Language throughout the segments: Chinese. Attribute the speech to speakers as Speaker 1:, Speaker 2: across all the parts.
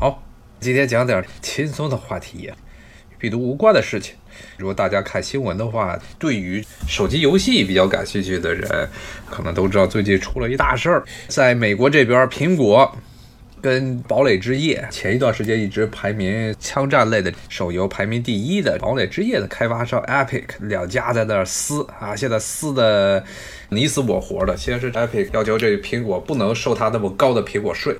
Speaker 1: 好，今天讲点轻松的话题，与病毒无关的事情。如果大家看新闻的话，对于手机游戏比较感兴趣的人，可能都知道最近出了一大事儿。在美国这边，苹果跟堡垒之夜前一段时间一直排名枪战类的手游排名第一的堡垒之夜的开发商 Epic 两家在那儿撕啊，现在撕的你死我活的。先是 Epic 要求这苹果不能收他那么高的苹果税。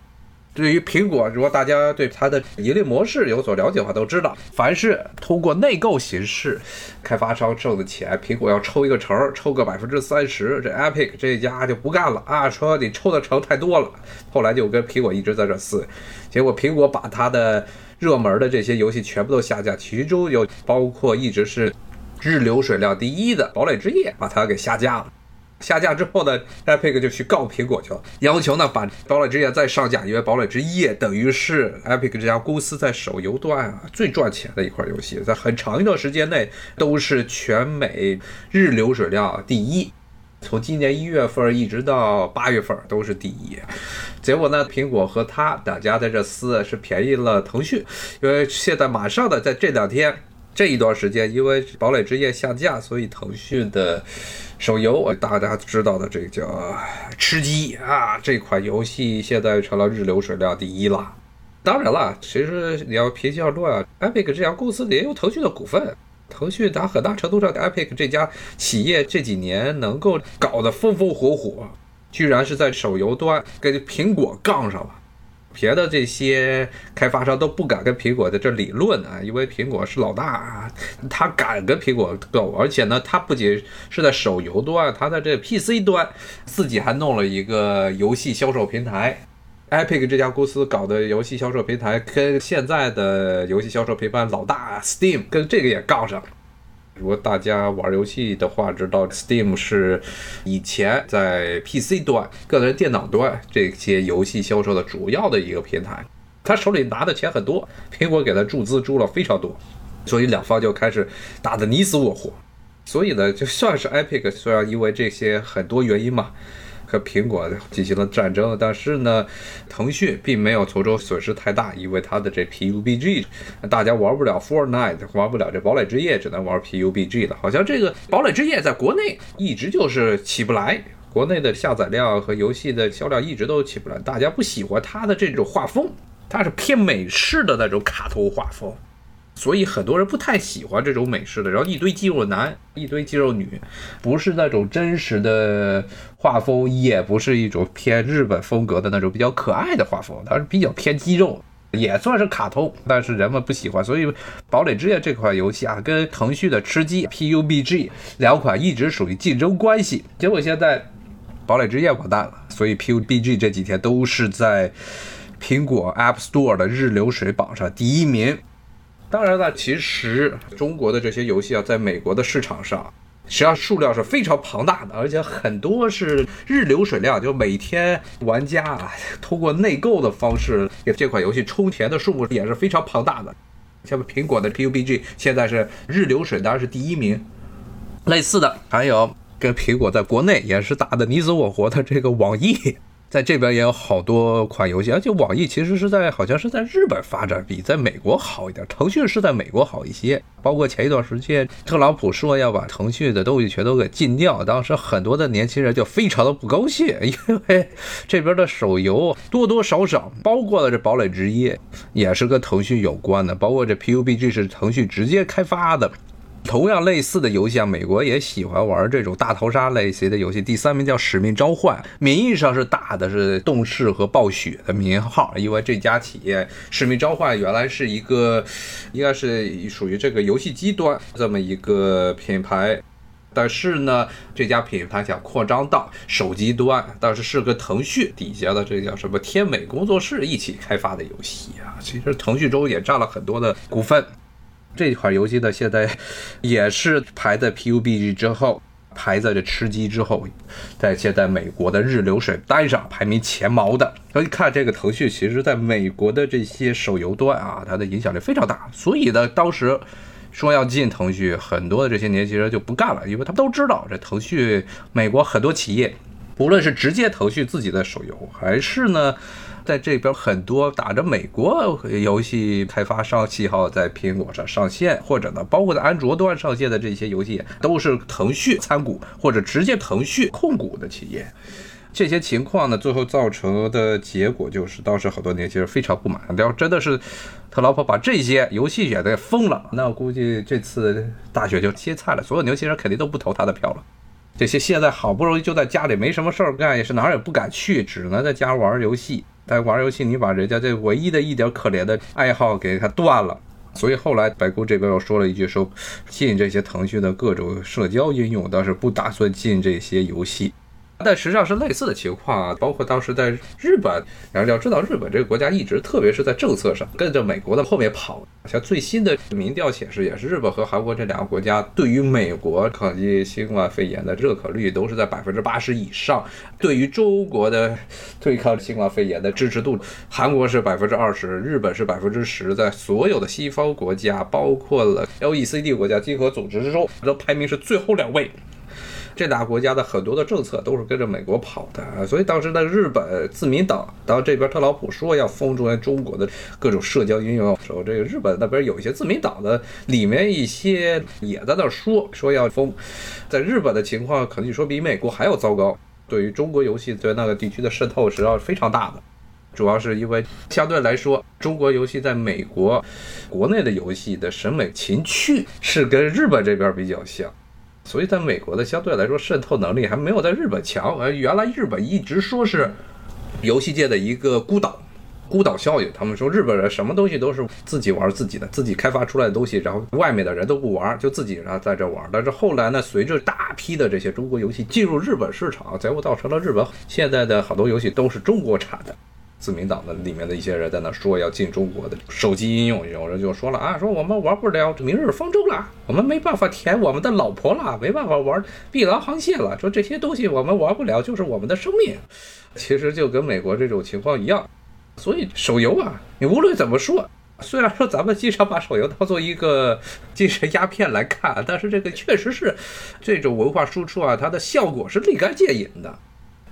Speaker 1: 对于苹果，如果大家对它的盈利模式有所了解的话，都知道，凡是通过内购形式，开发商挣的钱，苹果要抽一个成，抽个百分之三十。这 Epic 这家就不干了啊，说你抽的成太多了。后来就跟苹果一直在这撕，结果苹果把它的热门的这些游戏全部都下架，其中有包括一直是日流水量第一的《堡垒之夜》，把它给下架了。下架之后呢，Epic 就去告苹果去了，要求呢把《堡垒之夜》再上架，因为《堡垒之夜》等于是 Epic 这家公司在手游端啊最赚钱的一款游戏，在很长一段时间内都是全美日流水量第一，从今年一月份一直到八月份都是第一。结果呢，苹果和他两家在这撕，是便宜了腾讯，因为现在马上的在这两天这一段时间，因为《堡垒之夜》下架，所以腾讯的。手游，大家知道的这个叫吃鸡啊，这款游戏现在成了日流水量第一了。当然了，其实你要平心而论啊，Epic 这家公司也有腾讯的股份，腾讯打很大程度上，Epic 这家企业这几年能够搞得风风火火，居然是在手游端跟苹果杠上了。别的这些开发商都不敢跟苹果在这理论啊，因为苹果是老大，他敢跟苹果斗，而且呢，他不仅是在手游端，他在这 PC 端自己还弄了一个游戏销售平台，Epic 这家公司搞的游戏销售平台跟现在的游戏销售平台老大 Steam 跟这个也杠上了。如果大家玩游戏的话，知道 Steam 是以前在 PC 端、个人电脑端这些游戏销售的主要的一个平台。他手里拿的钱很多，苹果给他注资注了非常多，所以两方就开始打得你死我活。所以呢，就算是 Epic，虽然因为这些很多原因嘛。和苹果进行了战争，但是呢，腾讯并没有从中损失太大，因为它的这 PUBG，大家玩不了 Fortnite，玩不了这堡垒之夜，只能玩 PUBG 了。好像这个堡垒之夜在国内一直就是起不来，国内的下载量和游戏的销量一直都起不来，大家不喜欢它的这种画风，它是偏美式的那种卡通画风。所以很多人不太喜欢这种美式的，然后一堆肌肉男，一堆肌肉女，不是那种真实的画风，也不是一种偏日本风格的那种比较可爱的画风，它是比较偏肌肉，也算是卡通，但是人们不喜欢。所以《堡垒之夜》这款游戏啊，跟腾讯的吃鸡 PUBG 两款一直属于竞争关系。结果现在《堡垒之夜》完蛋了，所以 PUBG 这几天都是在苹果 App Store 的日流水榜上第一名。当然了，其实中国的这些游戏啊，在美国的市场上，实际上数量是非常庞大的，而且很多是日流水量，就每天玩家啊通过内购的方式给这款游戏充钱的数目也是非常庞大的。像苹果的 PUBG 现在是日流水当然是第一名，类似的还有跟苹果在国内也是打的你死我活的这个网易。在这边也有好多款游戏，而且网易其实是在好像是在日本发展比在美国好一点，腾讯是在美国好一些。包括前一段时间特朗普说要把腾讯的东西全都给禁掉，当时很多的年轻人就非常的不高兴，因为这边的手游多多少少，包括了这堡垒之夜也是跟腾讯有关的，包括这 PUBG 是腾讯直接开发的。同样类似的游戏啊，美国也喜欢玩这种大逃杀类型的游戏。第三名叫《使命召唤》，名义上是打的是动视和暴雪的名号，因为这家企业《使命召唤》原来是一个，应该是属于这个游戏机端这么一个品牌，但是呢，这家品牌想扩张到手机端，但是是跟腾讯底下的这叫什么天美工作室一起开发的游戏啊。其实腾讯中也占了很多的股份。这款游戏呢，现在 也是排在 PUBG 之后，排在这吃鸡之后，在现在美国的日流水单上排名前茅的。所以看这个腾讯，其实在美国的这些手游端啊，它的影响力非常大。所以呢，当时说要进腾讯，很多的这些年轻人就不干了，因为他们都知道这腾讯美国很多企业，不论是直接腾讯自己的手游，还是呢。在这边很多打着美国游戏开发商旗号在苹果上上线，或者呢，包括在安卓端上线的这些游戏，都是腾讯参股或者直接腾讯控股的企业。这些情况呢，最后造成的结果就是，当时很多年轻人非常不满。要真的是特朗普把这些游戏也给封了，那我估计这次大选就歇菜了，所有年轻人肯定都不投他的票了。这些现在好不容易就在家里没什么事儿干，也是哪儿也不敢去，只能在家玩游戏。但玩游戏，你把人家这唯一的一点可怜的爱好给他断了。所以后来白宫这边又说了一句，说进这些腾讯的各种社交应用，倒是不打算进这些游戏。但实际上是类似的情况啊，包括当时在日本，然后要知道日本这个国家一直，特别是在政策上跟着美国的后面跑。像最新的民调显示，也是日本和韩国这两个国家对于美国抗击新冠肺炎的认可率都是在百分之八十以上。对于中国的对抗新冠肺炎的支持度，韩国是百分之二十，日本是百分之十，在所有的西方国家，包括了 OECD 国家经合组织之中，都排名是最后两位。这俩国家的很多的政策都是跟着美国跑的，所以当时的日本自民党，当这边特朗普说要封住中国的各种社交应用的时候，这个日本那边有一些自民党的里面一些也在那说说要封，在日本的情况可能说比美国还要糟糕，对于中国游戏在那个地区的渗透实际上是非常大的，主要是因为相对来说，中国游戏在美国国内的游戏的审美情趣是跟日本这边比较像。所以，在美国的相对来说渗透能力还没有在日本强。而原来日本一直说是游戏界的一个孤岛，孤岛效应。他们说日本人什么东西都是自己玩自己的，自己开发出来的东西，然后外面的人都不玩，就自己然后在这玩。但是后来呢，随着大批的这些中国游戏进入日本市场，结果造成了日本现在的好多游戏都是中国产的。自民党的里面的一些人在那说要进中国的手机应用，有人就说了啊，说我们玩不了《明日方舟》了，我们没办法舔我们的老婆了，没办法玩《碧蓝航线》了，说这些东西我们玩不了，就是我们的生命。其实就跟美国这种情况一样，所以手游啊，你无论怎么说，虽然说咱们经常把手游当做一个精神鸦片来看，但是这个确实是这种文化输出啊，它的效果是立竿见影的。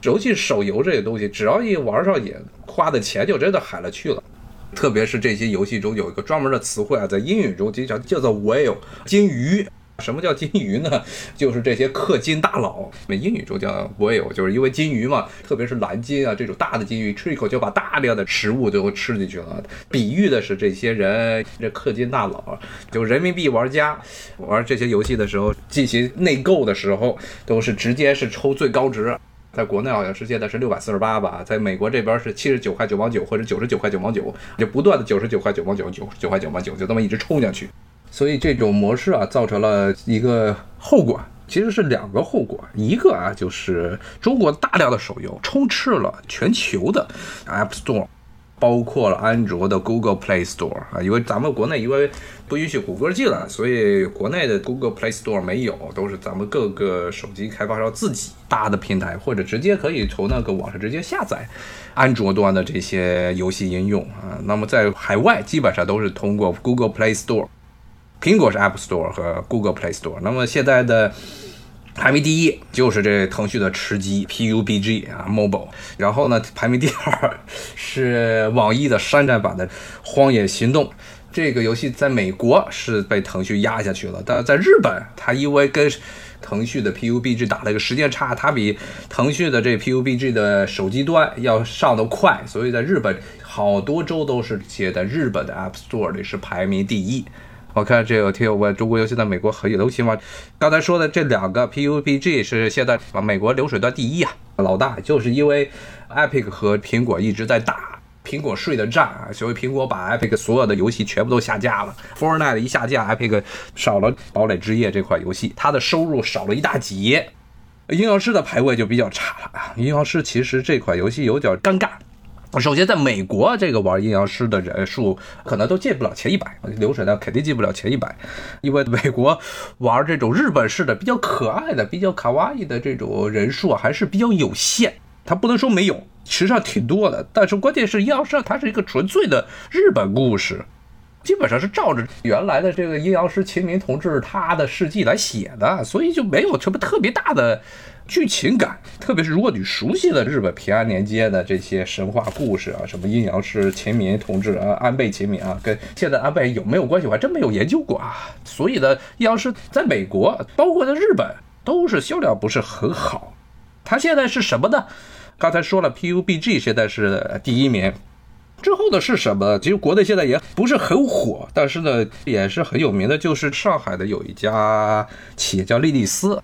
Speaker 1: 尤其是手游这些东西，只要一玩上瘾，花的钱就真的海了去了。特别是这些游戏中有一个专门的词汇啊，在英语中经常叫做 whale 金鱼。什么叫金鱼呢？就是这些氪金大佬。那英语中叫 whale，就是因为金鱼嘛，特别是蓝金啊这种大的金鱼，吃一口就把大量的食物都吃进去了。比喻的是这些人，这氪金大佬，就人民币玩家玩这些游戏的时候，进行内购的时候，都是直接是抽最高值。在国内好像是现在是六百四十八吧，在美国这边是七十九块九毛九或者九十九块九毛九，就不断的九十九块九毛九、九十九块九毛九，就这么一直冲下去。所以这种模式啊，造成了一个后果，其实是两个后果。一个啊，就是中国大量的手游充斥了全球的 App Store。包括了安卓的 Google Play Store 啊，因为咱们国内因为不允许谷歌进来，所以国内的 Google Play Store 没有，都是咱们各个手机开发商自己搭的平台，或者直接可以从那个网上直接下载安卓端的这些游戏应用啊。那么在海外基本上都是通过 Google Play Store，苹果是 App Store 和 Google Play Store。那么现在的。排名第一就是这腾讯的吃鸡 PUBG 啊，Mobile。然后呢，排名第二是网易的山寨版的《荒野行动》。这个游戏在美国是被腾讯压下去了，但在日本，它因为跟腾讯的 PUBG 打了一个时间差，它比腾讯的这 PUBG 的手机端要上得快，所以在日本好多周都是写在日本的 App Store 里是排名第一。我看这有听友问中国游戏在美国很流行吗？刚才说的这两个 PUBG 是现在美国流水端第一啊，老大就是因为 Epic 和苹果一直在打苹果税的战，所以苹果把 Epic 所有的游戏全部都下架了。Fortnite 一下架，Epic 少了堡垒之夜这款游戏，它的收入少了一大截。阴阳师的排位就比较差了啊，阴阳师其实这款游戏有点尴尬。首先，在美国，这个玩阴阳师的人数可能都进不了前一百，流水量肯定进不了前一百，因为美国玩这种日本式的比较可爱的、比较卡哇伊的这种人数还是比较有限。它不能说没有，实际上挺多的。但是关键是阴阳师它是一个纯粹的日本故事，基本上是照着原来的这个阴阳师秦明同志他的事迹来写的，所以就没有什么特别大的。剧情感，特别是如果你熟悉了日本平安年间的这些神话故事啊，什么阴阳师秦明同志啊，安倍秦明啊，跟现在安倍有没有关系，我还真没有研究过啊。所以呢，阴阳师在美国，包括在日本，都是销量不是很好。它现在是什么呢？刚才说了，PUBG 现在是第一名。之后的是什么？其实国内现在也不是很火，但是呢，也是很有名的，就是上海的有一家企业叫莉莉丝，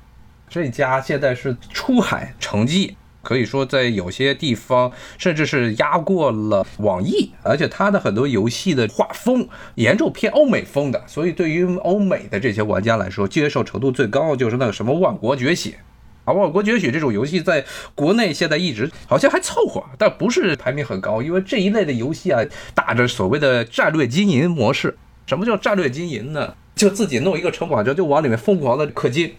Speaker 1: 这家现在是出海成绩，可以说在有些地方甚至是压过了网易，而且它的很多游戏的画风严重偏欧美风的，所以对于欧美的这些玩家来说，接受程度最高就是那个什么《万国觉醒》。啊，《万国崛起》这种游戏在国内现在一直好像还凑合，但不是排名很高，因为这一类的游戏啊，打着所谓的战略经营模式。什么叫战略经营呢？就自己弄一个城堡，就就往里面疯狂的氪金，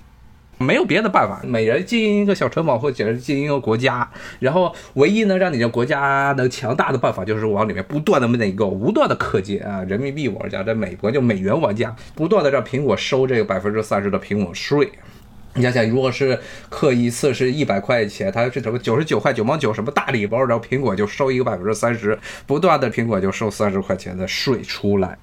Speaker 1: 没有别的办法。每人经营一个小城堡，或者经营一个国家，然后唯一能让你的国家能强大的办法，就是往里面不断的那个不断的氪金啊！人民币玩家在美国就美元玩家，不断的让苹果收这个百分之三十的苹果税。你想想，如果是氪一次是一百块钱，它是什么九十九块九毛九什么大礼包，然后苹果就收一个百分之三十，不断的苹果就收三十块钱的税出来。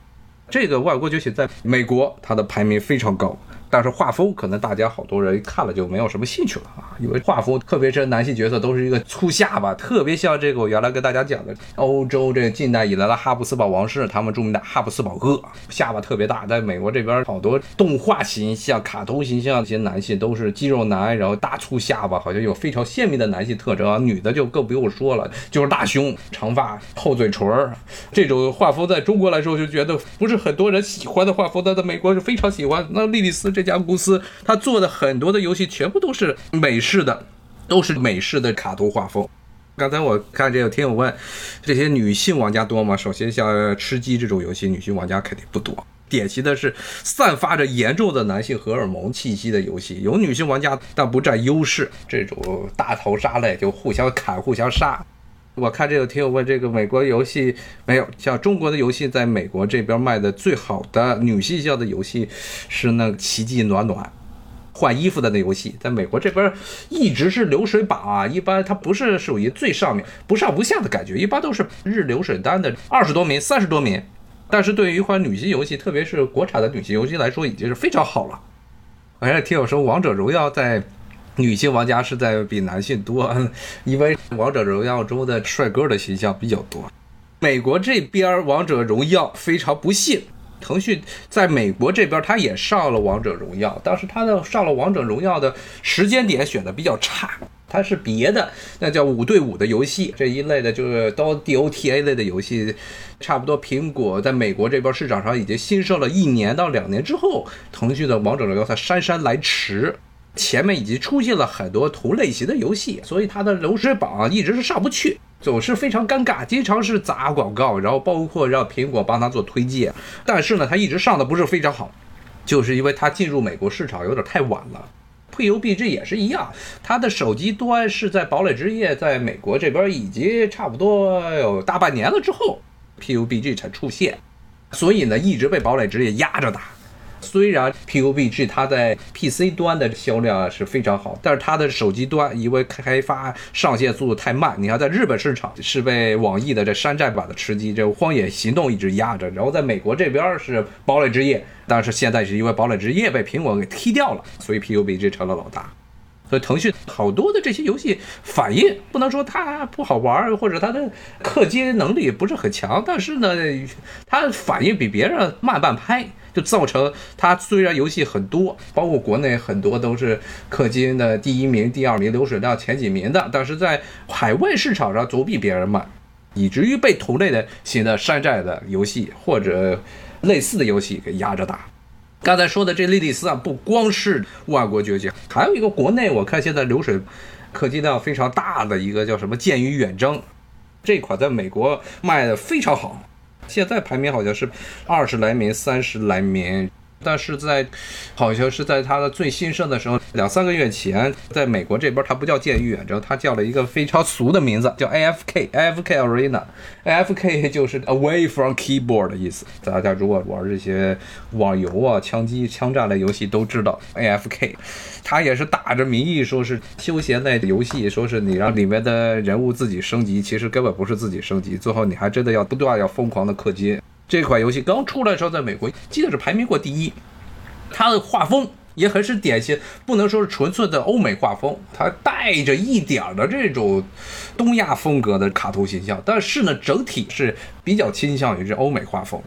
Speaker 1: 这个外国崛起在美国，它的排名非常高。但是画风可能大家好多人看了就没有什么兴趣了啊，因为画风特别是男性角色都是一个粗下巴，特别像这个我原来跟大家讲的欧洲这近代以来的哈布斯堡王室，他们著名的哈布斯堡哥，下巴特别大。在美国这边好多动画形象、卡通形象这些男性都是肌肉男，然后大粗下巴，好像有非常鲜明的男性特征啊。女的就更不用说了，就是大胸、长发、厚嘴唇儿，这种画风在中国来说就觉得不是很多人喜欢的画风，但在美国是非常喜欢。那莉莉丝这。这家公司他做的很多的游戏全部都是美式的，都是美式的卡通画风。刚才我看这个听友问，这些女性玩家多吗？首先像吃鸡这种游戏，女性玩家肯定不多。典型的是散发着严重的男性荷尔蒙气息的游戏，有女性玩家但不占优势。这种大逃杀类就互相砍、互相杀。我看这个听友问，这个美国游戏没有像中国的游戏，在美国这边卖的最好的女性向的游戏是那奇迹暖暖，换衣服的那游戏，在美国这边一直是流水榜啊，一般它不是属于最上面，不上不下的感觉，一般都是日流水单的二十多名、三十多名。但是对于一款女性游戏，特别是国产的女性游戏来说，已经是非常好了。我还听友说，王者荣耀在。女性玩家是在比男性多，因为王者荣耀中的帅哥的形象比较多。美国这边王者荣耀非常不幸，腾讯在美国这边他也上了王者荣耀，但是他的上了王者荣耀的时间点选的比较差，它是别的那叫五对五的游戏这一类的，就是都 DOTA 类的游戏，差不多苹果在美国这边市场上已经兴盛了一年到两年之后，腾讯的王者荣耀才姗姗来迟。前面已经出现了很多同类型的游戏，所以它的流水榜一直是上不去，总是非常尴尬，经常是砸广告，然后包括让苹果帮他做推荐，但是呢，它一直上的不是非常好，就是因为它进入美国市场有点太晚了。PUBG 也是一样，它的手机端是在堡垒之夜在美国这边已经差不多有大半年了之后，PUBG 才出现，所以呢，一直被堡垒之夜压着打。虽然 PUBG 它在 PC 端的销量是非常好，但是它的手机端因为开发上线速度太慢，你看在日本市场是被网易的这山寨版的吃鸡，这荒野行动一直压着，然后在美国这边是堡垒之夜，但是现在是因为堡垒之夜被苹果给踢掉了，所以 PUBG 成了老大。所以腾讯好多的这些游戏反应不能说它不好玩，或者它的氪金能力不是很强，但是呢，它反应比别人慢半拍。就造成它虽然游戏很多，包括国内很多都是氪金的第一名、第二名、流水量前几名的，但是在海外市场上总比别人慢，以至于被同类的新的山寨的游戏或者类似的游戏给压着打。刚才说的这莉莉丝啊，不光是万国崛起，还有一个国内我看现在流水氪金量非常大的一个叫什么《剑与远征》，这款在美国卖的非常好。现在排名好像是二十来名、三十来名，但是在好像是在他的最兴盛的时候，两三个月前，在美国这边他不叫剑域远征，他叫了一个非常俗的名字，叫 AFK，AFK Arena，AFK 就是 Away from Keyboard 的意思。大家如果玩这些网游啊、枪击枪战类游戏都知道 AFK，他也是打着名义说是休闲类游戏，说是你让里面的人物自己升级，其实根本不是自己升级，最后你还真的要不断要疯狂的氪金。这款游戏刚出来的时候，在美国记得是排名过第一。它的画风也很是典型，不能说是纯粹的欧美画风，它带着一点的这种东亚风格的卡通形象，但是呢，整体是比较倾向于这欧美画风。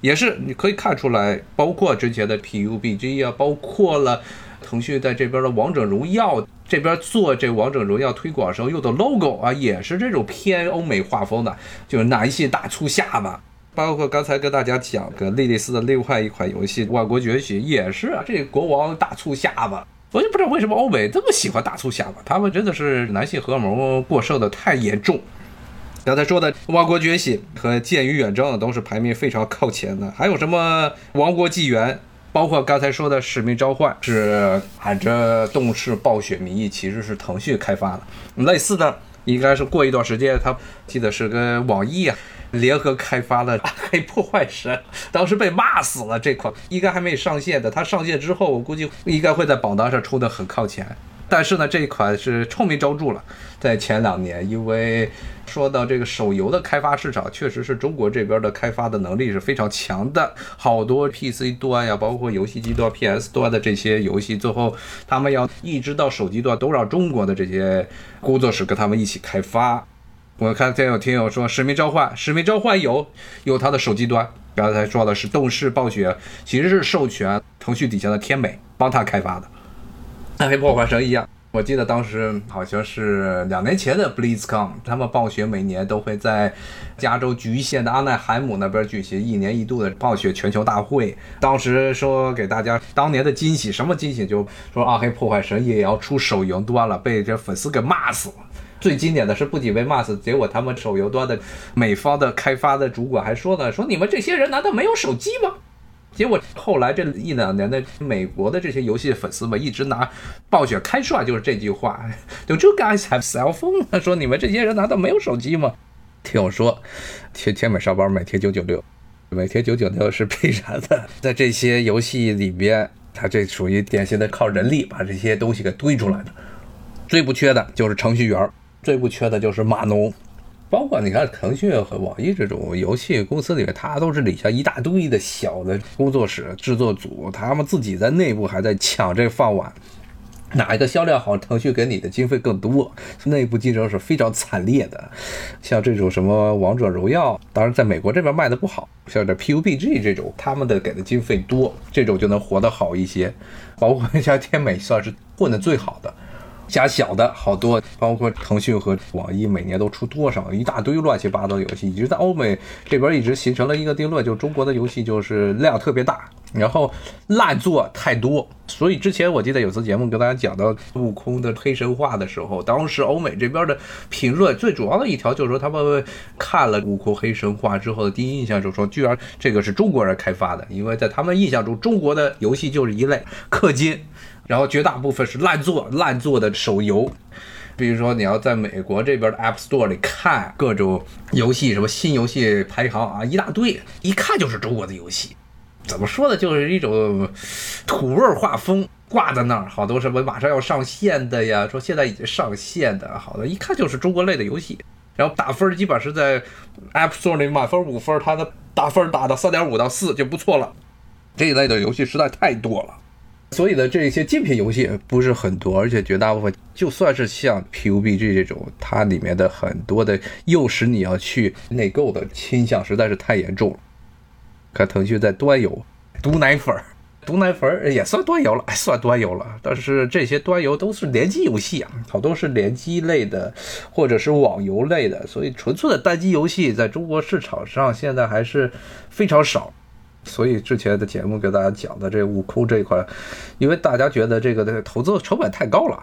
Speaker 1: 也是你可以看出来，包括之前的 PUBG 啊，包括了腾讯在这边的王者荣耀这边做这王者荣耀推广时候用的 logo 啊，也是这种偏欧美画风的，就是男性大粗下巴。包括刚才跟大家讲个莉莉丝的另外一款游戏《万国崛起》，也是啊，这国王大粗下巴，我就不知道为什么欧美这么喜欢大粗下巴，他们真的是男性荷尔蒙过剩的太严重。刚才说的《万国崛起》和《剑与远征》都是排名非常靠前的，还有什么《王国纪元》，包括刚才说的《使命召唤》，是喊着动视暴雪名义，其实是腾讯开发的。类似的，应该是过一段时间，他记得是跟网易啊。联合开发的《暗黑破坏神》，当时被骂死了。这款应该还没上线的，它上线之后，我估计应该会在榜单上冲得很靠前。但是呢，这一款是臭名昭著了，在前两年，因为说到这个手游的开发市场，确实是中国这边的开发的能力是非常强的，好多 PC 端呀，包括游戏机端、PS 端的这些游戏，最后他们要一直到手机端，都让中国的这些工作室跟他们一起开发。我看见有听友说《使命召唤》，《使命召唤》有有它的手机端。刚才说的是动视暴雪，其实是授权腾讯底下的天美帮他开发的。暗黑破坏神一样，我记得当时好像是两年前的 BlizzCon，他们暴雪每年都会在加州局县的阿奈海姆那边举行一年一度的暴雪全球大会。当时说给大家当年的惊喜，什么惊喜？就说暗黑破坏神也要出手游端了，被这粉丝给骂死了。最经典的是，不仅被骂死，结果他们手游端的美方的开发的主管还说呢，说你们这些人难道没有手机吗？结果后来这一两年的美国的这些游戏粉丝们一直拿暴雪开涮，就是这句话，就这 guys have cell phone，说你们这些人难道没有手机吗？听我说，天天美上班每天九九六，每天九九六是必然的，在这些游戏里边，它这属于典型的靠人力把这些东西给堆出来的，最不缺的就是程序员。最不缺的就是码农，包括你看腾讯和网易这种游戏公司里面，它都是底下一大堆的小的工作室、制作组，他们自己在内部还在抢这饭碗，哪一个销量好，腾讯给你的经费更多，内部竞争是非常惨烈的。像这种什么王者荣耀，当然在美国这边卖的不好，像这 PUBG 这种，他们的给的经费多，这种就能活得好一些。包括像天美算是混得最好的。加小的好多，包括腾讯和网易每年都出多少一大堆乱七八糟的游戏，一直在欧美这边一直形成了一个定论，就是中国的游戏就是量特别大，然后烂作太多。所以之前我记得有次节目跟大家讲到悟空的黑神话的时候，当时欧美这边的评论最主要的一条就是说，他们看了悟空黑神话之后的第一印象就是说，居然这个是中国人开发的，因为在他们印象中，中国的游戏就是一类氪金。然后绝大部分是烂作烂作的手游，比如说你要在美国这边的 App Store 里看各种游戏，什么新游戏排行啊，一大堆，一看就是中国的游戏。怎么说呢？就是一种土味画风挂在那儿，好多什么马上要上线的呀，说现在已经上线的，好的，一看就是中国类的游戏。然后打分基本是在 App Store 里满分五分，它的打分打到三点五到四就不错了。这一类的游戏实在太多了。所以呢，这一些竞品游戏不是很多，而且绝大部分就算是像 PUBG 这种，它里面的很多的诱使你要去内购的倾向实在是太严重了。看腾讯在端游毒奶粉，毒奶粉也算端游了，算端游了。但是这些端游都是联机游戏啊，好多是联机类的，或者是网游类的，所以纯粹的单机游戏在中国市场上现在还是非常少。所以之前的节目给大家讲的这悟空这一块，因为大家觉得这个的投资成本太高了，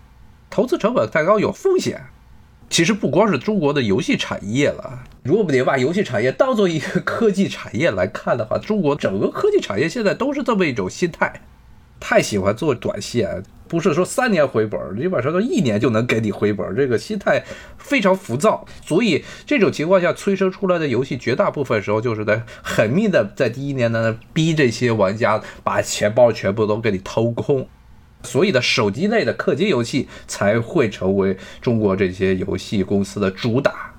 Speaker 1: 投资成本太高有风险，其实不光是中国的游戏产业了，如果你把游戏产业当做一个科技产业来看的话，中国整个科技产业现在都是这么一种心态，太喜欢做短线。不是说三年回本，基本上都一年就能给你回本，这个心态非常浮躁，所以这种情况下催生出来的游戏，绝大部分时候就是在狠命的在第一年呢逼这些玩家把钱包全部都给你掏空，所以的手机类的氪金游戏才会成为中国这些游戏公司的主打。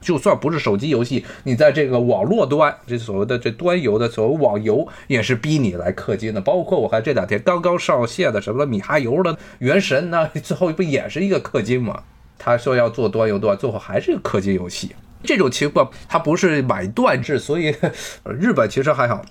Speaker 1: 就算不是手机游戏，你在这个网络端，这所谓的这端游的所谓网游，也是逼你来氪金的。包括我看这两天刚刚上线的什么米哈游的《原神》那，最后不也是一个氪金吗？他说要做端游端，最后还是氪金游戏。这种情况，它不是买断制，所以日本其实还好。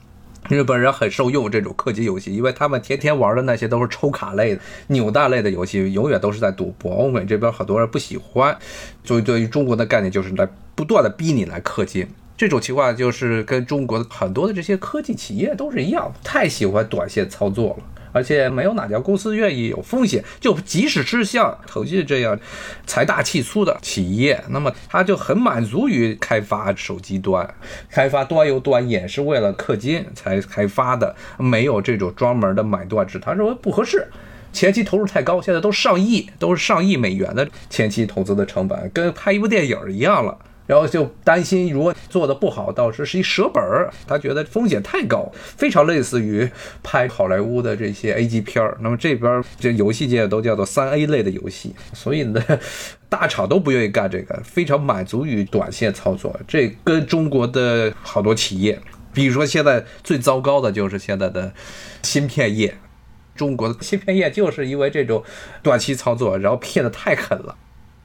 Speaker 1: 日本人很受用这种氪金游戏，因为他们天天玩的那些都是抽卡类的、扭蛋类的游戏，永远都是在赌博。欧美这边很多人不喜欢，所以对于中国的概念就是来不断的逼你来氪金。这种情况就是跟中国的很多的这些科技企业都是一样，太喜欢短线操作了。而且没有哪家公司愿意有风险，就即使是像腾讯这样财大气粗的企业，那么他就很满足于开发手机端，开发端游端也是为了氪金才开发的，没有这种专门的买断制，他认为不合适，前期投入太高，现在都上亿，都是上亿美元的前期投资的成本，跟拍一部电影一样了。然后就担心，如果做的不好，到时是一折本儿。他觉得风险太高，非常类似于拍好莱坞的这些 A 级片儿。那么这边这游戏界都叫做三 A 类的游戏，所以呢，大厂都不愿意干这个，非常满足于短线操作。这跟中国的好多企业，比如说现在最糟糕的就是现在的芯片业，中国的芯片业就是因为这种短期操作，然后骗的太狠了。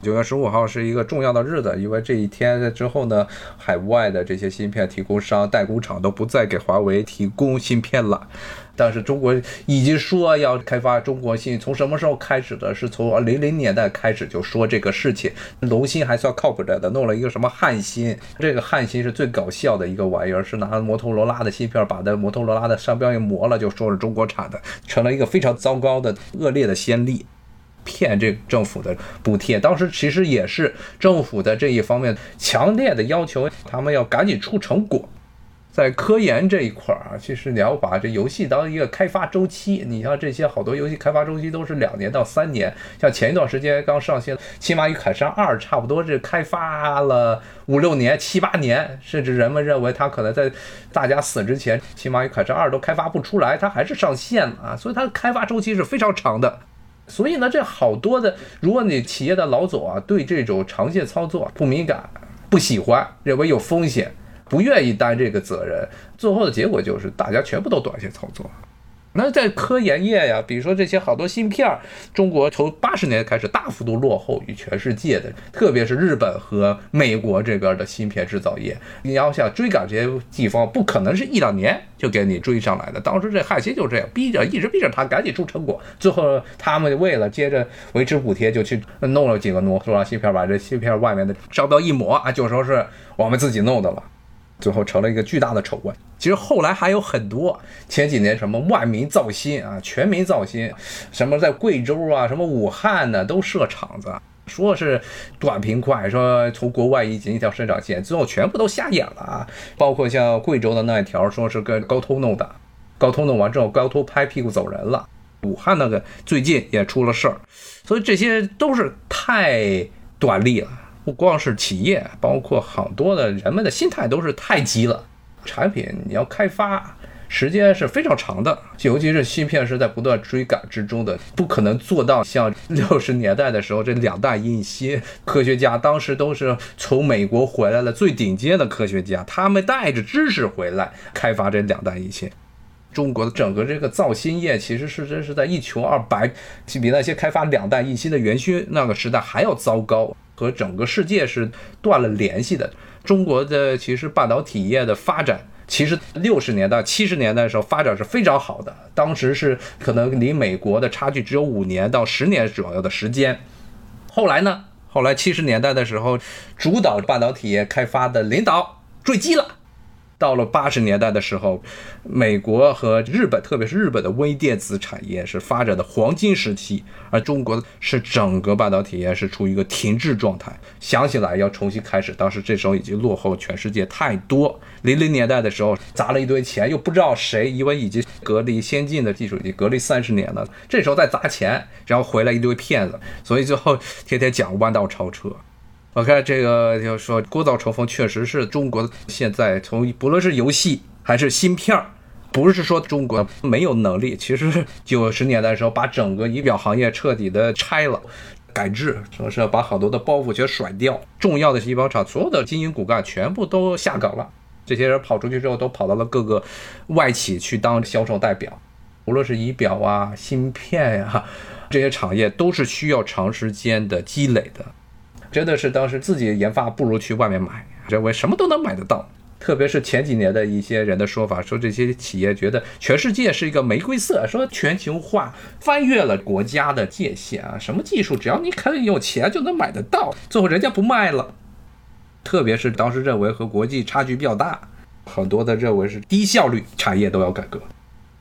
Speaker 1: 九月十五号是一个重要的日子，因为这一天之后呢，海外的这些芯片提供商、代工厂都不再给华为提供芯片了。但是中国已经说要开发中国芯，从什么时候开始的？是从零零年代开始就说这个事情。龙芯还算靠谱点的，弄了一个什么汉芯，这个汉芯是最搞笑的一个玩意儿，是拿摩托罗拉的芯片把那摩托罗拉的商标一磨了，就说是中国产的，成了一个非常糟糕的、恶劣的先例。骗这政府的补贴，当时其实也是政府的这一方面强烈的要求，他们要赶紧出成果。在科研这一块儿啊，其实你要把这游戏当一个开发周期，你像这些好多游戏开发周期都是两年到三年。像前一段时间刚上线《骑马与凯撒二》，差不多是开发了五六年、七八年，甚至人们认为它可能在大家死之前，《骑马与凯撒二》都开发不出来，它还是上线了啊，所以它的开发周期是非常长的。所以呢，这好多的，如果你企业的老总啊，对这种长线操作不敏感、不喜欢，认为有风险，不愿意担这个责任，最后的结果就是大家全部都短线操作。那在科研业呀，比如说这些好多芯片，中国从八十年开始大幅度落后于全世界的，特别是日本和美国这边的芯片制造业。你要想追赶这些地方，不可能是一两年就给你追上来的。当时这汉芯就这样，逼着一直逼着他赶紧出成果，最后他们为了接着维持补贴，就去弄了几个摩托罗拉芯片，把这芯片外面的商标一抹啊，就说是我们自己弄的了。最后成了一个巨大的丑闻。其实后来还有很多，前几年什么万民造芯啊，全民造芯，什么在贵州啊，什么武汉呢，都设厂子，说是短平快，说从国外引进一条生产线，最后全部都瞎眼了啊。包括像贵州的那一条，说是跟高通弄的，高通弄完之后，高通拍屁股走人了。武汉那个最近也出了事儿，所以这些都是太短利了。不光是企业，包括好多的人们的心态都是太急了。产品你要开发，时间是非常长的，尤其是芯片是在不断追赶之中的，不可能做到像 六十年代的时候这两弹一芯。科学家当时都是从美国回来的最顶尖的科学家，他们带着知识回来开发这两弹一芯。中国的整个这个造芯业其实是真是在一穷二白，比那些开发两弹一芯的元勋那个时代还要糟糕。和整个世界是断了联系的。中国的其实半导体业的发展，其实六十年代、七十年代的时候发展是非常好的。当时是可能离美国的差距只有五年到十年左右的时间。后来呢？后来七十年代的时候，主导半导体业开发的领导坠机了。到了八十年代的时候，美国和日本，特别是日本的微电子产业是发展的黄金时期，而中国是整个半导体业是处于一个停滞状态。想起来要重新开始，当时这时候已经落后全世界太多。零零年代的时候砸了一堆钱，又不知道谁，因为已经隔离先进的技术已经隔离三十年了，这时候再砸钱，然后回来一堆骗子，所以最后天天讲弯道超车。我看这个就是说锅造成风，确实是中国现在从不论是游戏还是芯片儿，不是说中国没有能力，其实九十年代的时候把整个仪表行业彻底的拆了，改制，说是把好多的包袱全甩掉，重要的是仪表厂所有的经营骨干全部都下岗了，这些人跑出去之后都跑到了各个外企去当销售代表，无论是仪表啊、芯片呀这些产业都是需要长时间的积累的。真的是当时自己研发不如去外面买，认为什么都能买得到。特别是前几年的一些人的说法，说这些企业觉得全世界是一个玫瑰色，说全球化翻越了国家的界限啊，什么技术只要你肯有钱就能买得到。最后人家不卖了，特别是当时认为和国际差距比较大，很多的认为是低效率产业都要改革。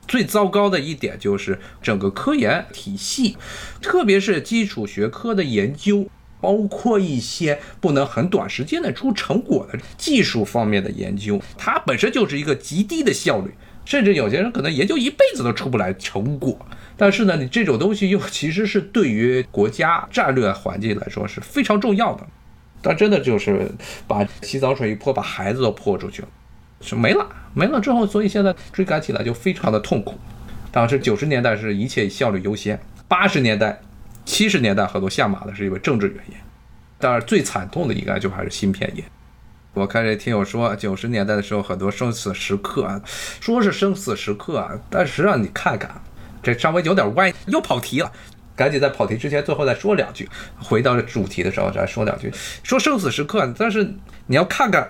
Speaker 1: 最糟糕的一点就是整个科研体系，特别是基础学科的研究。包括一些不能很短时间内出成果的技术方面的研究，它本身就是一个极低的效率，甚至有些人可能研究一辈子都出不来成果。但是呢，你这种东西又其实是对于国家战略环境来说是非常重要的。但真的就是把洗澡水一泼，把孩子都泼出去了，是没了，没了之后，所以现在追赶起来就非常的痛苦。当时九十年代是一切效率优先，八十年代。七十年代很多下马的是因为政治原因，当然最惨痛的应该就还是芯片业。我看这听友说，九十年代的时候很多生死时刻啊，说是生死时刻啊，但实际上你看看，这稍微有点歪，又跑题了。赶紧在跑题之前，最后再说两句。回到主题的时候再说两句，说生死时刻，但是你要看看。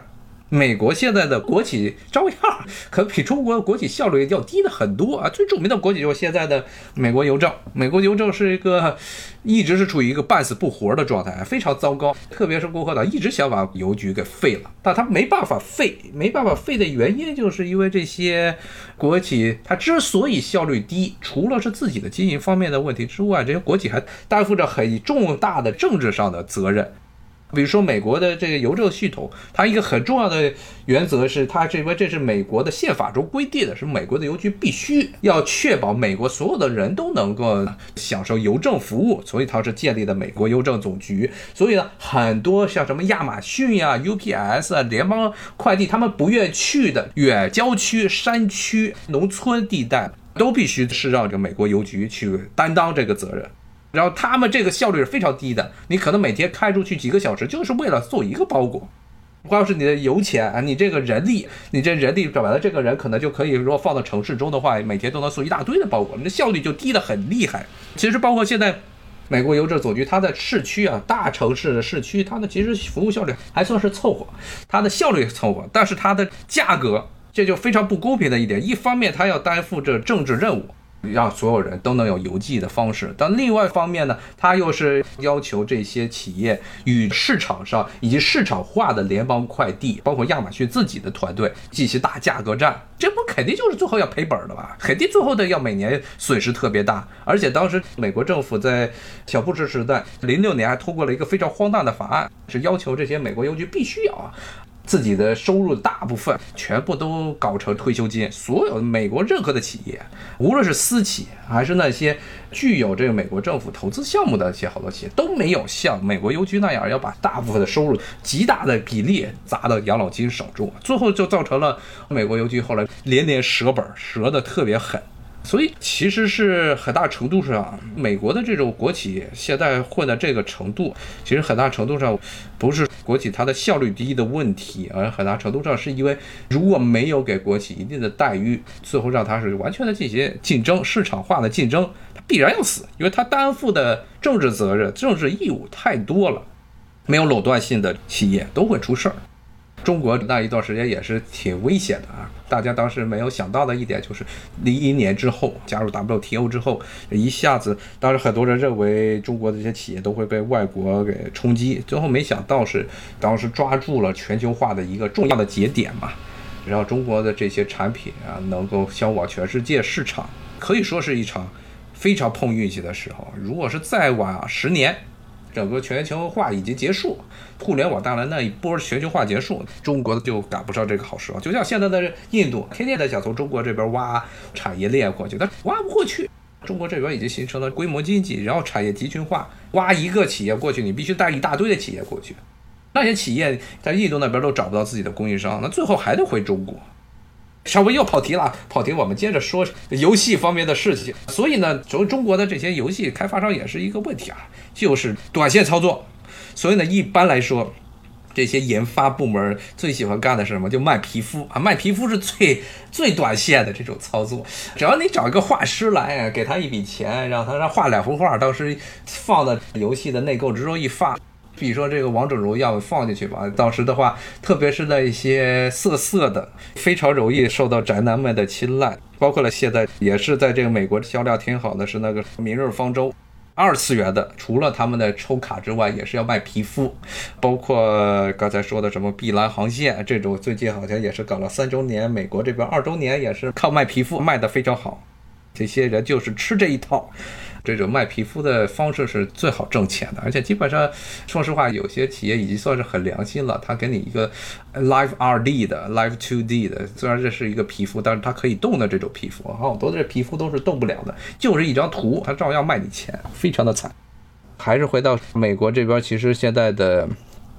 Speaker 1: 美国现在的国企照样，可比中国的国企效率要低的很多啊！最著名的国企就是现在的美国邮政。美国邮政是一个一直是处于一个半死不活的状态，非常糟糕。特别是共和党一直想把邮局给废了，但他没办法废，没办法废的原因就是因为这些国企它之所以效率低，除了是自己的经营方面的问题之外，这些国企还担负着很重大的政治上的责任。比如说美国的这个邮政系统，它一个很重要的原则是，它这边这是美国的宪法中规定的，是美国的邮局必须要确保美国所有的人都能够享受邮政服务，所以它是建立的美国邮政总局。所以呢，很多像什么亚马逊呀、UPS 啊、联邦快递，他们不愿去的远郊区、山区、农村地带，都必须是让这个美国邮局去担当这个责任。然后他们这个效率是非常低的，你可能每天开出去几个小时，就是为了做一个包裹。光是你的油钱啊，你这个人力，你这人力找来的这个人，可能就可以如果放到城市中的话，每天都能送一大堆的包裹，你的效率就低的很厉害。其实包括现在美国邮政总局，它在市区啊，大城市的市区，它的其实服务效率还算是凑合，它的效率凑合，但是它的价格这就非常不公平的一点。一方面，它要担负着政治任务。让所有人都能有邮寄的方式，但另外一方面呢，它又是要求这些企业与市场上以及市场化的联邦快递，包括亚马逊自己的团队进行大价格战，这不肯定就是最后要赔本的吧？肯定最后的要每年损失特别大。而且当时美国政府在小布什时代，零六年还通过了一个非常荒诞的法案，是要求这些美国邮局必须要啊。自己的收入大部分全部都搞成退休金，所有美国任何的企业，无论是私企还是那些具有这个美国政府投资项目的一些好多企业，都没有像美国邮局那样要把大部分的收入极大的比例砸到养老金手中，最后就造成了美国邮局后来连连折本，折的特别狠。所以其实是很大程度上，美国的这种国企现在混到这个程度，其实很大程度上不是国企它的效率低的问题，而很大程度上是因为如果没有给国企一定的待遇，最后让它是完全的进行竞争、市场化的竞争，它必然要死，因为它担负的政治责任、政治义务太多了，没有垄断性的企业都会出事儿。中国那一段时间也是挺危险的啊！大家当时没有想到的一点就是，零一年之后加入 WTO 之后，一下子，当时很多人认为中国的这些企业都会被外国给冲击，最后没想到是当时抓住了全球化的一个重要的节点嘛。然后中国的这些产品啊能够销往全世界市场，可以说是一场非常碰运气的时候。如果是再晚十年，整个全球化已经结束，互联网带来那一波全球化结束，中国就赶不上这个好时候。就像现在的印度，天天在想从中国这边挖产业链过去，但挖不过去。中国这边已经形成了规模经济，然后产业集群化，挖一个企业过去，你必须带一大堆的企业过去。那些企业在印度那边都找不到自己的供应商，那最后还得回中国。稍微又跑题了，跑题，我们接着说游戏方面的事情。所以呢，从中国的这些游戏开发商也是一个问题啊，就是短线操作。所以呢，一般来说，这些研发部门最喜欢干的是什么？就卖皮肤啊，卖皮肤是最最短线的这种操作。只要你找一个画师来，给他一笔钱，让他让画两幅画，当时放在游戏的内购之中一发。比如说这个王者荣耀放进去吧，当时的话，特别是那一些色色的，非常容易受到宅男们的青睐。包括了现在也是在这个美国销量挺好的，是那个《明日方舟》，二次元的，除了他们的抽卡之外，也是要卖皮肤。包括刚才说的什么《碧蓝航线》这种，最近好像也是搞了三周年，美国这边二周年也是靠卖皮肤卖的非常好。这些人就是吃这一套。这种卖皮肤的方式是最好挣钱的，而且基本上，说实话，有些企业已经算是很良心了。他给你一个 Live 2D 的、Live 2D 的，虽然这是一个皮肤，但是它可以动的这种皮肤，好多的这皮肤都是动不了的，就是一张图，他照样卖你钱，非常的惨。还是回到美国这边，其实现在的。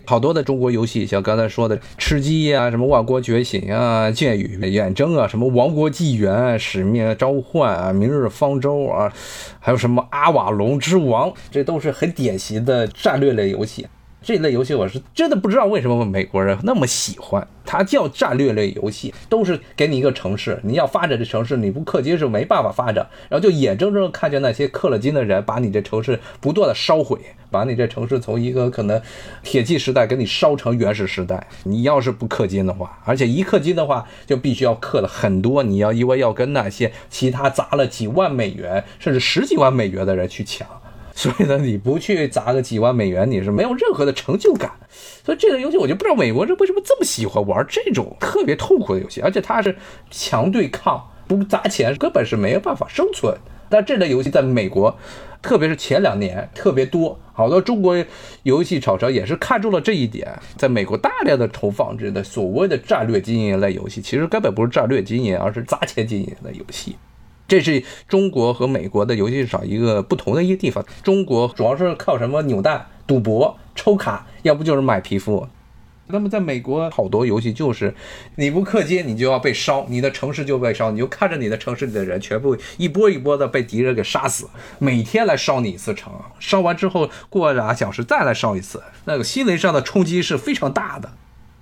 Speaker 1: 好多的中国游戏，像刚才说的吃鸡呀、什么万国觉醒啊、剑与远征啊、什么王国纪元、使命召唤啊、明日方舟啊，还有什么阿瓦隆之王，这都是很典型的战略类游戏。这类游戏我是真的不知道为什么美国人那么喜欢。它叫战略类游戏，都是给你一个城市，你要发展这城市，你不氪金是没办法发展。然后就眼睁睁看着那些氪了金的人把你这城市不断的烧毁，把你这城市从一个可能铁器时代给你烧成原始时代。你要是不氪金的话，而且一氪金的话就必须要氪了很多，你要因为要跟那些其他砸了几万美元甚至十几万美元的人去抢。所以呢，你不去砸个几万美元，你是没有任何的成就感。所以这个游戏我就不知道美国人为什么这么喜欢玩这种特别痛苦的游戏，而且它是强对抗，不砸钱根本是没有办法生存。但这类游戏在美国，特别是前两年特别多，好多中国游戏厂商也是看中了这一点，在美国大量的投放这的所谓的战略经营类游戏，其实根本不是战略经营，而是砸钱经营的游戏。这是中国和美国的游戏市场一个不同的一个地方。中国主要是靠什么扭蛋、赌博、抽卡，要不就是买皮肤。那么在美国，好多游戏就是你不氪金，你就要被烧，你的城市就被烧，你就看着你的城市里的人全部一波一波的被敌人给杀死，每天来烧你一次城，烧完之后过俩小时再来烧一次，那个心灵上的冲击是非常大的。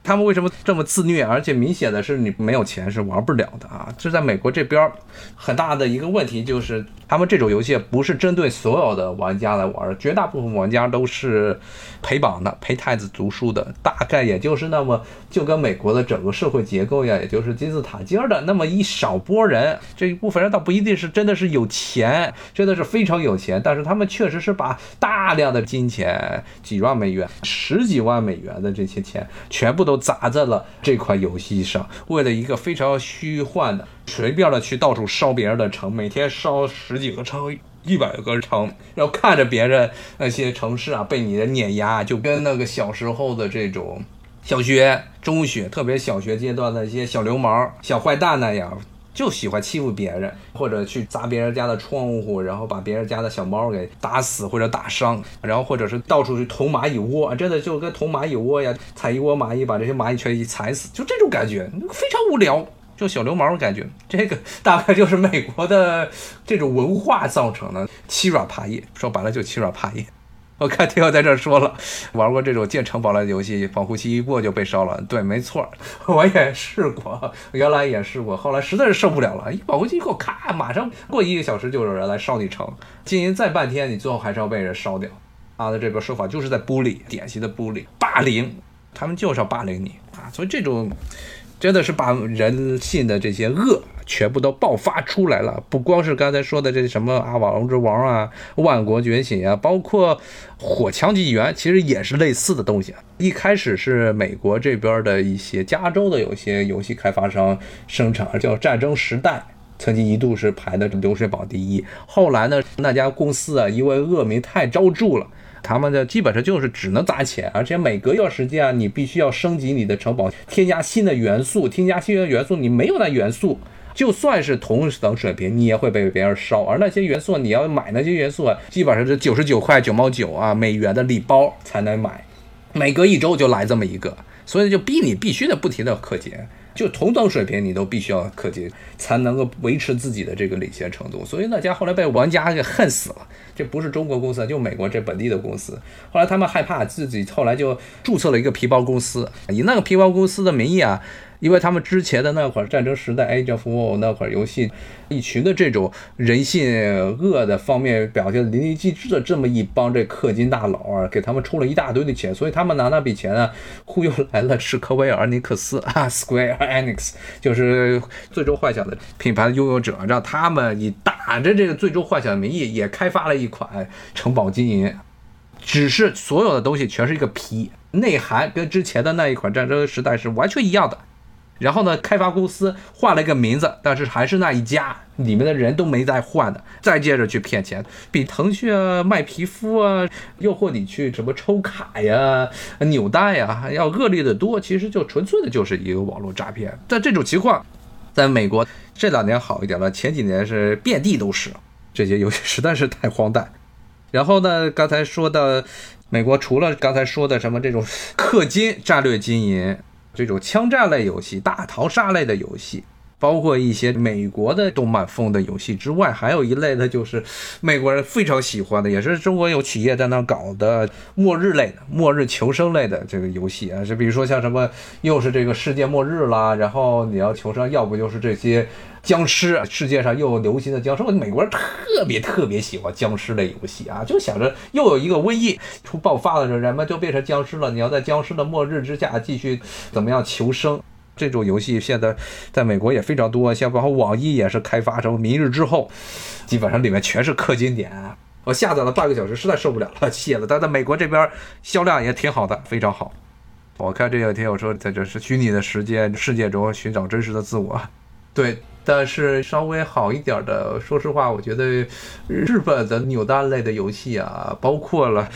Speaker 1: 他们为什么这么自虐？而且明显的是，你没有钱是玩不了的啊！这在美国这边很大的一个问题就是，他们这种游戏不是针对所有的玩家来玩，绝大部分玩家都是陪榜的、陪太子读书的，大概也就是那么就跟美国的整个社会结构一样，也就是金字塔尖的那么一少波人。这一部分人倒不一定是真的是有钱，真的是非常有钱，但是他们确实是把大量的金钱，几万美元、十几万美元的这些钱全部都。都砸在了这款游戏上，为了一个非常虚幻的，随便的去到处烧别人的城，每天烧十几个城、一百个城，然后看着别人那些城市啊被你的碾压，就跟那个小时候的这种小学、中学，特别小学阶段的一些小流氓、小坏蛋那样。就喜欢欺负别人，或者去砸别人家的窗户，然后把别人家的小猫给打死或者打伤，然后或者是到处去捅蚂蚁窝，真的就跟捅蚂蚁窝呀，踩一窝蚂蚁，把这些蚂蚁全一踩死，就这种感觉，非常无聊，就小流氓的感觉。这个大概就是美国的这种文化造成的，欺软怕硬，说白了就欺软怕硬。我看听友在这说了，玩过这种建城堡类的游戏，保护期一过就被烧了。对，没错，我也试过，原来也试过，后来实在是受不了了，一保护期一过，咔，马上过一个小时就有人来烧你城，经营再半天，你最后还是要被人烧掉。他的这个说法就是在 bully，典型的 bully，霸凌，他们就是要霸凌你啊，所以这种。真的是把人性的这些恶全部都爆发出来了。不光是刚才说的这什么阿瓦隆之王啊、万国觉醒啊，包括火枪纪元，其实也是类似的东西。一开始是美国这边的一些加州的有些游戏开发商生产，叫《战争时代》。曾经一度是排的流水榜第一，后来呢，那家公司啊，因为恶名太昭著了，他们的基本上就是只能砸钱，而且每隔一段时间啊，你必须要升级你的城堡，添加新的元素，添加新的元素，你没有那元素，就算是同等水平，你也会被别人烧。而那些元素，你要买那些元素啊，基本上是九十九块九毛九啊美元的礼包才能买，每隔一周就来这么一个，所以就逼你必须得不停的氪金。就同等水平，你都必须要氪金，才能够维持自己的这个领先程度。所以那家后来被玩家给恨死了。这不是中国公司，就美国这本地的公司。后来他们害怕自己，后来就注册了一个皮包公司，以那个皮包公司的名义啊。因为他们之前的那会儿战争时代，Age of War 那会儿游戏，一群的这种人性恶的方面表现淋漓尽致的这么一帮这氪金大佬啊，给他们出了一大堆的钱，所以他们拿那笔钱啊，忽悠来了史科威尔尼克斯啊，Square Enix，就是最终幻想的品牌的拥有者，让他们以打着这个最终幻想的名义，也开发了一一款城堡经营，只是所有的东西全是一个皮，内涵跟之前的那一款战争时代是完全一样的。然后呢，开发公司换了一个名字，但是还是那一家，里面的人都没再换的。再接着去骗钱，比腾讯啊卖皮肤啊，诱惑你去什么抽卡呀、扭蛋呀，要恶劣的多。其实就纯粹的就是一个网络诈骗。但这种情况，在美国这两年好一点了，前几年是遍地都是这些游戏，实在是太荒诞。然后呢，刚才说的美国除了刚才说的什么这种氪金战略经营。这种枪战类游戏、大逃杀类的游戏，包括一些美国的动漫风的游戏之外，还有一类呢，就是美国人非常喜欢的，也是中国有企业在那搞的末日类的、末日求生类的这个游戏啊，就比如说像什么，又是这个世界末日啦，然后你要求生，要不就是这些。僵尸，世界上又流行的僵尸，美国人特别特别喜欢僵尸类游戏啊，就想着又有一个瘟疫出爆发的时候，人们就变成僵尸了。你要在僵尸的末日之下继续怎么样求生？这种游戏现在在美国也非常多，像包括网易也是开发成《明日之后》，基本上里面全是氪金点。我下载了半个小时，实在受不了了，卸了。但在美国这边销量也挺好的，非常好。我看这两天我说在这是虚拟的时间世界中寻找真实的自我，对。但是稍微好一点的，说实话，我觉得日本的扭蛋类的游戏啊，包括了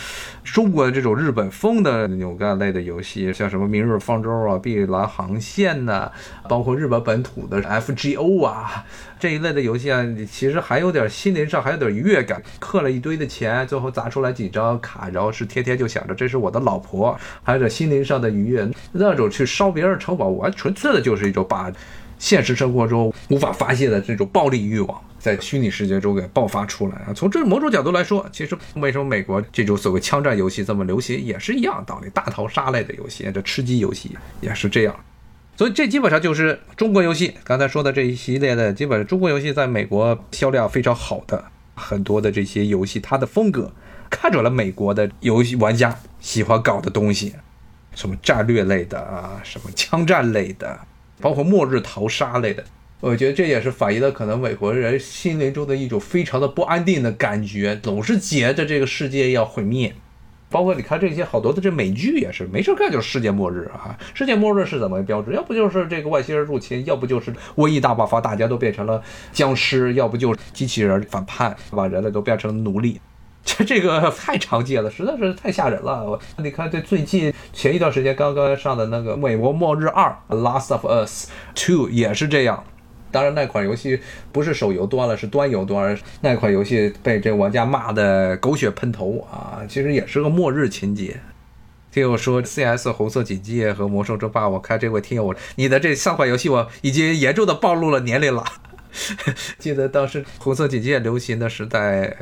Speaker 1: 中国这种日本风的扭蛋类的游戏，像什么《明日方舟》啊、《碧蓝航线》呐，包括日本本土的 FGO 啊这一类的游戏啊，其实还有点心灵上还有点愉悦感，氪了一堆的钱，最后砸出来几张卡，然后是天天就想着这是我的老婆，还有点心灵上的愉悦。那种去烧别人城堡，完纯粹的就是一种把。现实生活中无法发泄的这种暴力欲望，在虚拟世界中给爆发出来啊！从这某种角度来说，其实为什么美国这种所谓枪战游戏这么流行，也是一样道理。大逃杀类的游戏，这吃鸡游戏也是这样。所以这基本上就是中国游戏刚才说的这一系列的，基本上中国游戏在美国销量非常好的很多的这些游戏，它的风格看准了美国的游戏玩家喜欢搞的东西，什么战略类的啊，什么枪战类的。包括末日逃杀类的，我觉得这也是反映了可能美国人心灵中的一种非常的不安定的感觉，总是觉着这个世界要毁灭。包括你看这些好多的这美剧也是，没事干就世界末日啊！世界末日是怎么标志？要不就是这个外星人入侵，要不就是瘟疫大爆发，大家都变成了僵尸，要不就是机器人反叛，把人类都变成奴隶。这 这个太常见了，实在是太吓人了。你看，这最近前一段时间刚刚上的那个《美国末日二》《Last of Us Two》也是这样。当然，那款游戏不是手游端了，是端游端。那款游戏被这玩家骂的狗血喷头啊！其实也是个末日情节。听我说，CS 红色警戒和魔兽争霸，我看这位听友，你的这三款游戏我已经严重的暴露了年龄了。记得当时红色警戒流行的时代，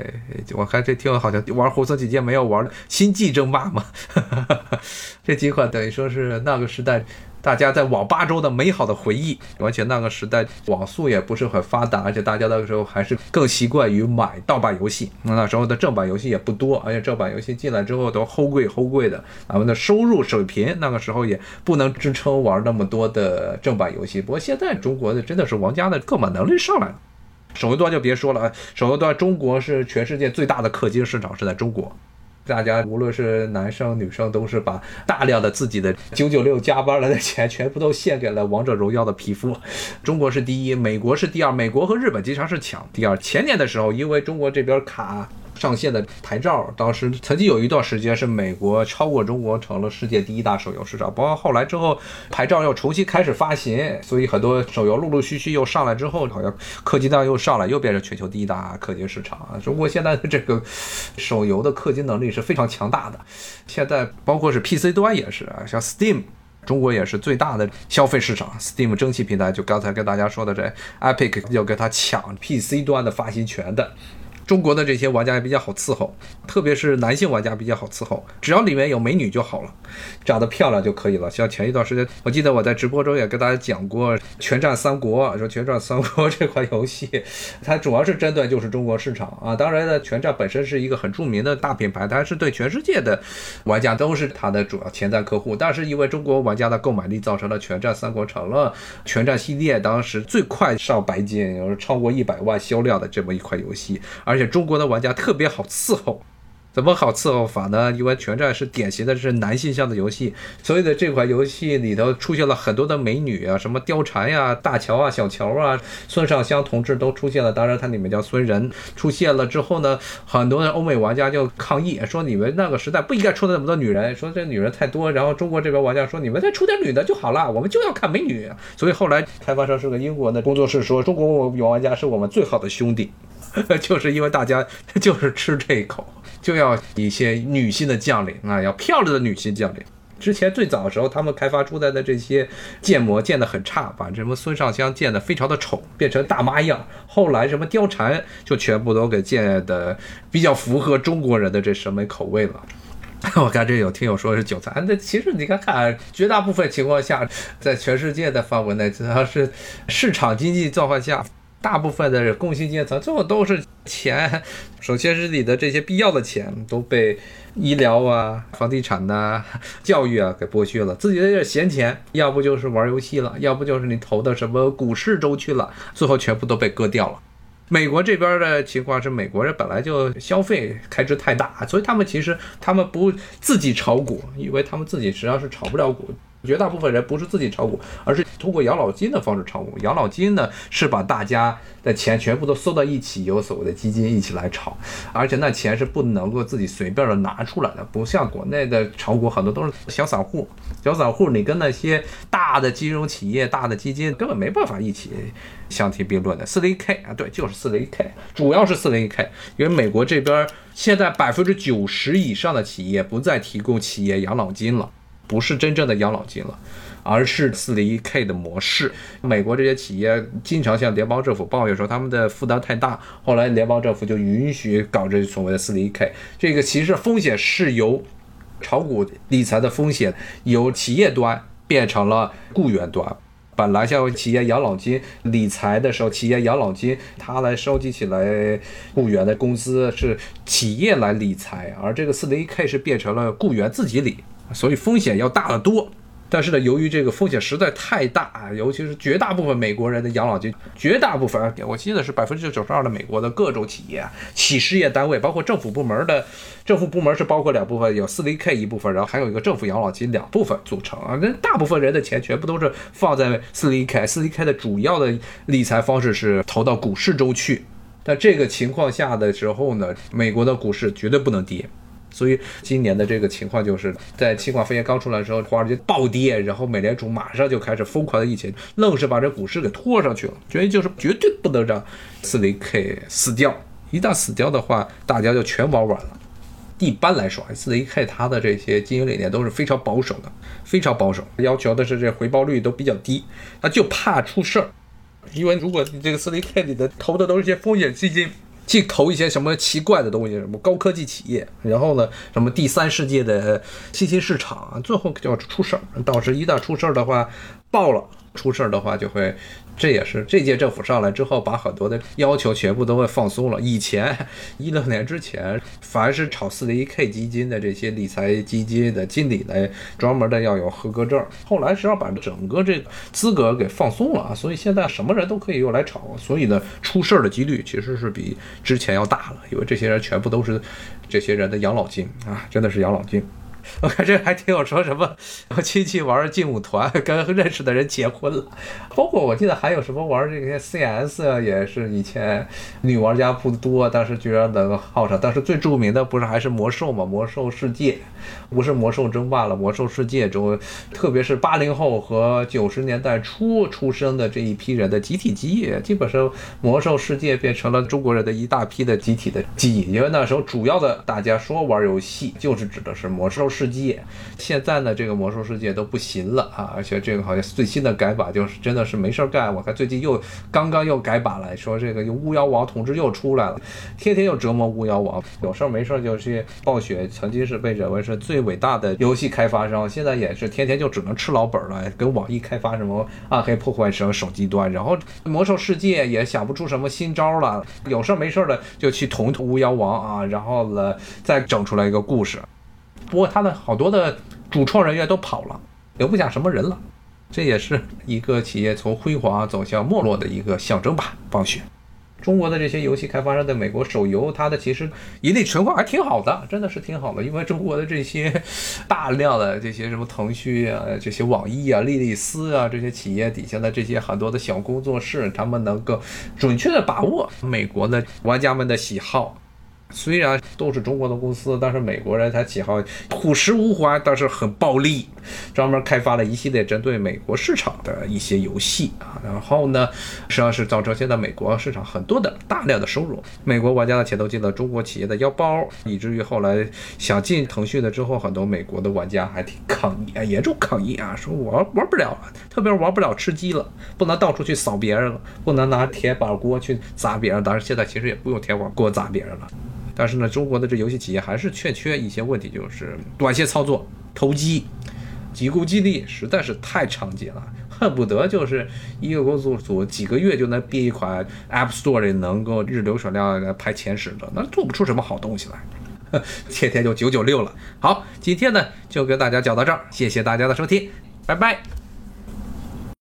Speaker 1: 我看这听好像玩红色警戒没有玩星际争霸嘛？这几款等于说是那个时代大家在网吧中的美好的回忆。而且那个时代网速也不是很发达，而且大家那个时候还是更习惯于买盗版游戏。那时候的正版游戏也不多，而且正版游戏进来之后都齁贵齁贵的，咱们的收入水平那个时候也不能支撑玩那么多的正版游戏。不过现在中国的真的是玩家的购买能力上来了。手游端就别说了啊，手游端中国是全世界最大的氪金市场，是在中国。大家无论是男生女生，都是把大量的自己的九九六加班来的钱，全部都献给了王者荣耀的皮肤。中国是第一，美国是第二，美国和日本经常是抢第二。前年的时候，因为中国这边卡。上线的牌照，当时曾经有一段时间是美国超过中国，成了世界第一大手游市场。包括后来之后，牌照又重新开始发行，所以很多手游陆陆续续又上来之后，好像氪金量又上来，又变成全球第一大氪金市场！中国现在的这个手游的氪金能力是非常强大的。现在包括是 PC 端也是啊，像 Steam，中国也是最大的消费市场。Steam 蒸汽平台，就刚才跟大家说的这 Epic 要跟他抢 PC 端的发行权的。中国的这些玩家也比较好伺候，特别是男性玩家比较好伺候，只要里面有美女就好了，长得漂亮就可以了。像前一段时间，我记得我在直播中也跟大家讲过《全战三国》，说《全战三国》这款游戏，它主要是针对就是中国市场啊。当然呢，《全战》本身是一个很著名的大品牌，它是对全世界的玩家都是它的主要潜在客户。但是因为中国玩家的购买力，造成了《全战三国》成了《全战》系列当时最快上白金，超过一百万销量的这么一款游戏，而。而且中国的玩家特别好伺候。怎么好伺候法呢？因为全战是典型的是男性向的游戏，所以的这款游戏里头出现了很多的美女啊，什么貂蝉呀、大乔啊、小乔啊、孙尚香同志都出现了。当然，它里面叫孙仁出现了之后呢，很多的欧美玩家就抗议说：“你们那个时代不应该出那么多女人，说这女人太多。”然后中国这边玩家说：“你们再出点女的就好了，我们就要看美女。”所以后来开发商是个英国的工作室说：“中国玩家是我们最好的兄弟。” 就是因为大家就是吃这一口，就要一些女性的将领啊，要漂亮的女性将领。之前最早的时候，他们开发出来的这些建模建得很差，把什么孙尚香建得非常的丑，变成大妈样。后来什么貂蝉就全部都给建的比较符合中国人的这审美口味了。我看这有听友说是韭菜，那其实你看看，绝大部分情况下，在全世界的范围内，只要是市场经济状况下。大部分的工薪阶层最后都是钱，首先是你的这些必要的钱都被医疗啊、房地产呐、教育啊给剥削了，自己的这闲钱，要不就是玩游戏了，要不就是你投的什么股市中去了，最后全部都被割掉了。美国这边的情况是，美国人本来就消费开支太大，所以他们其实他们不自己炒股，因为他们自己实际上是炒不了股。绝大部分人不是自己炒股，而是通过养老金的方式炒股。养老金呢，是把大家的钱全部都收到一起，有所谓的基金一起来炒，而且那钱是不能够自己随便的拿出来的，不像国内的炒股很多都是小散户。小散户你跟那些大的金融企业、大的基金根本没办法一起相提并论的。四零一 K 啊，对，就是四零一 K，主要是四零一 K，因为美国这边现在百分之九十以上的企业不再提供企业养老金了。不是真正的养老金了，而是四零一 K 的模式。美国这些企业经常向联邦政府抱怨说他们的负担太大，后来联邦政府就允许搞这所谓的四零一 K。这个其实风险是由炒股理财的风险由企业端变成了雇员端。本来像企业养老金理财的时候，企业养老金它来收集起来雇员的工资是企业来理财，而这个四零一 K 是变成了雇员自己理。所以风险要大得多，但是呢，由于这个风险实在太大啊，尤其是绝大部分美国人的养老金，绝大部分，我记得是百分之九十二的美国的各种企业、企事业单位，包括政府部门的，政府部门是包括两部分，有四零 K 一部分，然后还有一个政府养老金两部分组成啊。那大部分人的钱全部都是放在四零 K，四零 K 的主要的理财方式是投到股市中去。但这个情况下的时候呢，美国的股市绝对不能跌。所以今年的这个情况就是在新冠肺炎刚出来的时候，华尔街暴跌，然后美联储马上就开始疯狂的疫情，愣是把这股市给拖上去了。原因就是绝对不能让四零 K 死掉，一旦死掉的话，大家就全玩完了。一般来说，四零 K 它的这些经营理念都是非常保守的，非常保守，要求的是这回报率都比较低，他就怕出事儿，因为如果你这个四零 K 里的投的都是些风险基金。去投一些什么奇怪的东西，什么高科技企业，然后呢，什么第三世界的信息市场，最后就要出事儿。到时一旦出事儿的话，爆了。出事儿的话，就会，这也是这届政府上来之后，把很多的要求全部都会放松了。以前 一六年之前，凡是炒四零一 K 基金的这些理财基金的经理呢，专门的要有合格证。后来是要把整个这个资格给放松了啊，所以现在什么人都可以用来炒，所以呢，出事儿的几率其实是比之前要大了，因为这些人全部都是这些人的养老金啊，真的是养老金。我看这还挺有说什么，亲戚玩劲舞团，跟认识的人结婚了，包括我记得还有什么玩这些 CS 啊，也是以前女玩家不多，但是居然能号上。但是最著名的不是还是魔兽嘛？魔兽世界，不是魔兽争霸了，魔兽世界中，特别是八零后和九十年代初出生的这一批人的集体记忆，基本上魔兽世界变成了中国人的一大批的集体的记忆，因为那时候主要的大家说玩游戏，就是指的是魔兽。世界，现在呢，这个魔兽世界都不行了啊！而且这个好像最新的改版就是真的是没事儿干。我看最近又刚刚又改版了，说这个巫妖王统治又出来了，天天又折磨巫妖王。有事儿没事儿就去暴雪，曾经是被认为是最伟大的游戏开发商，现在也是天天就只能吃老本了，跟网易开发什么暗黑破坏神手机端，然后魔兽世界也想不出什么新招了，有事儿没事儿的就去捅一捅巫妖王啊，然后呢再整出来一个故事。不过他的好多的主创人员都跑了，留不下什么人了，这也是一个企业从辉煌走向没落的一个象征吧。暴雪，中国的这些游戏开发商在美国手游，它的其实盈利情况还挺好的，真的是挺好的。因为中国的这些大量的这些什么腾讯啊、这些网易啊、莉莉丝啊这些企业底下的这些很多的小工作室，他们能够准确的把握美国的玩家们的喜好。虽然都是中国的公司，但是美国人他喜好朴实无华，但是很暴力，专门开发了一系列针对美国市场的一些游戏啊。然后呢，实际上是造成现在美国市场很多的大量的收入。美国玩家的钱都进了中国企业的腰包，以至于后来想进腾讯的之后，很多美国的玩家还挺抗议啊，严重抗议啊，说我玩不了了，特别玩不了吃鸡了，不能到处去扫别人了，不能拿铁板锅去砸别人。当然，现在其实也不用铁板锅砸别人了。但是呢，中国的这游戏企业还是欠缺一些问题，就是短线操作、投机、急功近利，实在是太常见了，恨不得就是一个工作组几个月就能编一款 App Store 里能够日流水量排前十的，那做不出什么好东西来，天天就九九六了。好，今天呢就跟大家讲到这儿，谢谢大家的收听，拜拜。